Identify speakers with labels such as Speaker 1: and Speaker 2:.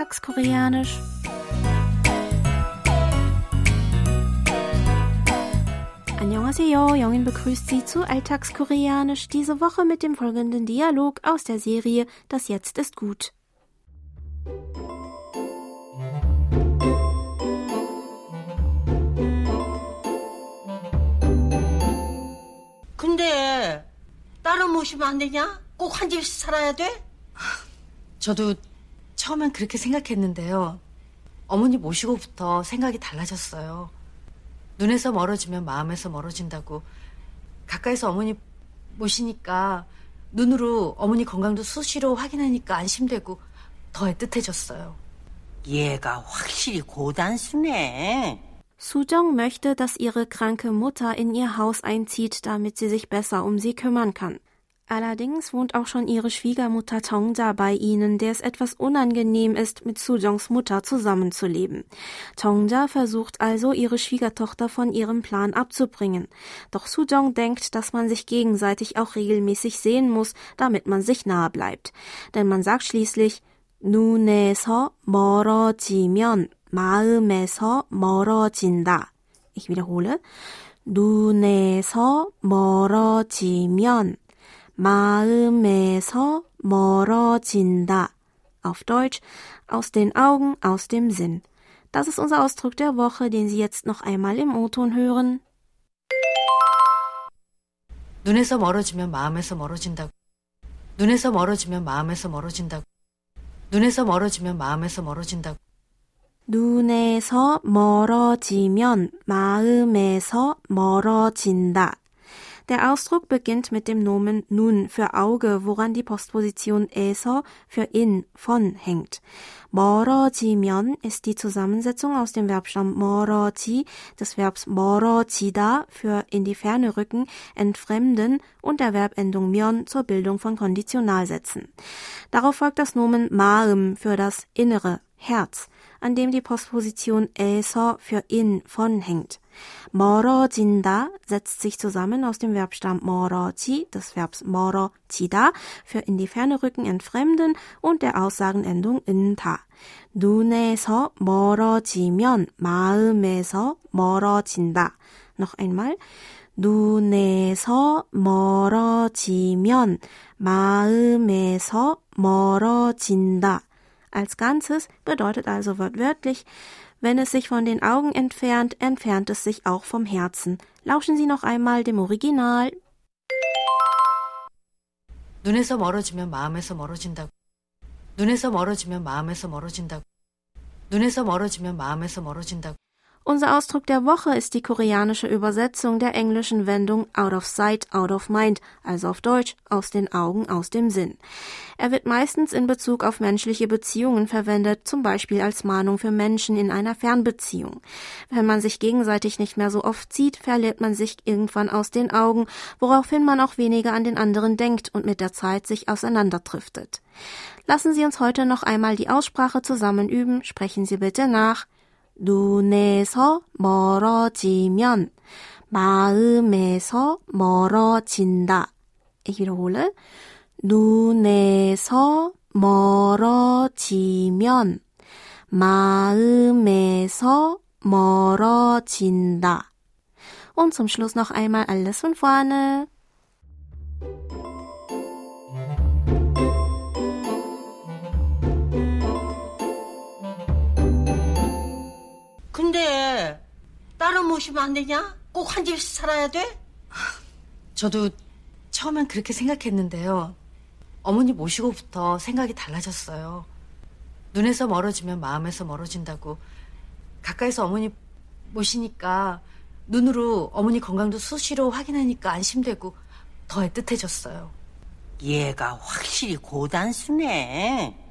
Speaker 1: Alltagskoreanisch. Annyeonghaseyo, Jongin begrüßt Sie zu Alltagskoreanisch diese Woche mit dem folgenden Dialog aus der Serie Das Jetzt ist gut.
Speaker 2: 근데 따로 모시면 안 되냐? 꼭 한 집에서 살아야 돼?
Speaker 3: 저도 처음엔 그렇게 생각했는데요. 어머니 모시고부터 생각이 달라졌어요. 눈에서 멀어지면 마음에서 멀어진다고 가까이서 어머니 모시니까 눈으로 어머니 건강도 수시로 확인하니까 안심되고 더 애틋해졌어요.
Speaker 2: 얘가 확실히 고단수네.
Speaker 1: Sujong möchte, dass ihre kranke Mutter in ihr Haus einzieht, damit sie sich besser um sie kümmern kann. Allerdings wohnt auch schon ihre Schwiegermutter Tongja bei ihnen, der es etwas unangenehm ist, mit Sujongs Mutter zusammenzuleben. Tongja versucht also, ihre Schwiegertochter von ihrem Plan abzubringen. Doch Sujong denkt, dass man sich gegenseitig auch regelmäßig sehen muss, damit man sich nahe bleibt. Denn man sagt schließlich, 눈에서 멀어지면 마음에서 멀어진다. Ich wiederhole. 눈에서 멀어지면 마음에서 멀어진다. Auf Deutsch, aus den Augen, aus dem Sinn. Das ist unser Ausdruck der Woche, den Sie jetzt noch einmal im O-Ton hören.
Speaker 3: 눈에서 멀어지면 마음에서 멀어진다고. 눈에서 멀어지면 마음에서 멀어진다고. 눈에서 멀어지면 마음에서 멀어진다고.
Speaker 1: 눈에서 멀어지면 마음에서 멀어진다. Der Ausdruck beginnt mit dem Nomen nun für Auge, woran die Postposition 에서 für in, von hängt. 멀어지면 ist die Zusammensetzung aus dem Verbstamm 멀어지, des Verbs 멀어지다 für in die Ferne rücken, entfremden und der Verbendung 면 zur Bildung von Konditionalsätzen. Darauf folgt das Nomen 마음 für das Innere, Herz, an dem die Postposition 에서 für in, von hängt. 멀어진다 setzt sich zusammen aus dem Verbstamm 멀어지, des Verbs 멀어지다, für in die Ferne rücken, entfremden und der Aussagenendung inta. 눈에서 멀어지면 마음에서 멀어진다. Noch einmal. 눈에서 멀어지면 마음에서 멀어진다. Als Ganzes bedeutet also wortwörtlich, wenn es sich von den Augen entfernt, entfernt es sich auch vom Herzen. Lauschen Sie noch einmal dem Original.
Speaker 3: 눈에서 멀어지면 마음에서 멀어진다고. 눈에서 멀어지면 마음에서 멀어진다고. 눈에서 멀어지면 마음에서 멀어진다고.
Speaker 1: Unser Ausdruck der Woche ist die koreanische Übersetzung der englischen Wendung out of sight, out of mind, also auf Deutsch aus den Augen, aus dem Sinn. Er wird meistens in Bezug auf menschliche Beziehungen verwendet, zum Beispiel als Mahnung für Menschen in einer Fernbeziehung. Wenn man sich gegenseitig nicht mehr so oft sieht, verliert man sich irgendwann aus den Augen, woraufhin man auch weniger an den anderen denkt und mit der Zeit sich auseinanderdriftet. Lassen Sie uns heute noch einmal die Aussprache zusammen üben. Sprechen Sie bitte nach. 눈에서 멀어지면 마음에서 멀어진다. Wiederhole. 눈에서 멀어지면 마음에서 멀어진다. Und zum Schluss noch einmal alles von vorne.
Speaker 2: 모시면 안 되냐? 꼭 한 집에서 살아야 돼?
Speaker 3: 저도 처음엔 그렇게 생각했는데요. 어머니 모시고부터 생각이 달라졌어요. 눈에서 멀어지면 마음에서 멀어진다고 가까이서 어머니 모시니까 눈으로 어머니 건강도 수시로 확인하니까 안심되고 더 애틋해졌어요.
Speaker 2: 얘가 확실히 고단수네.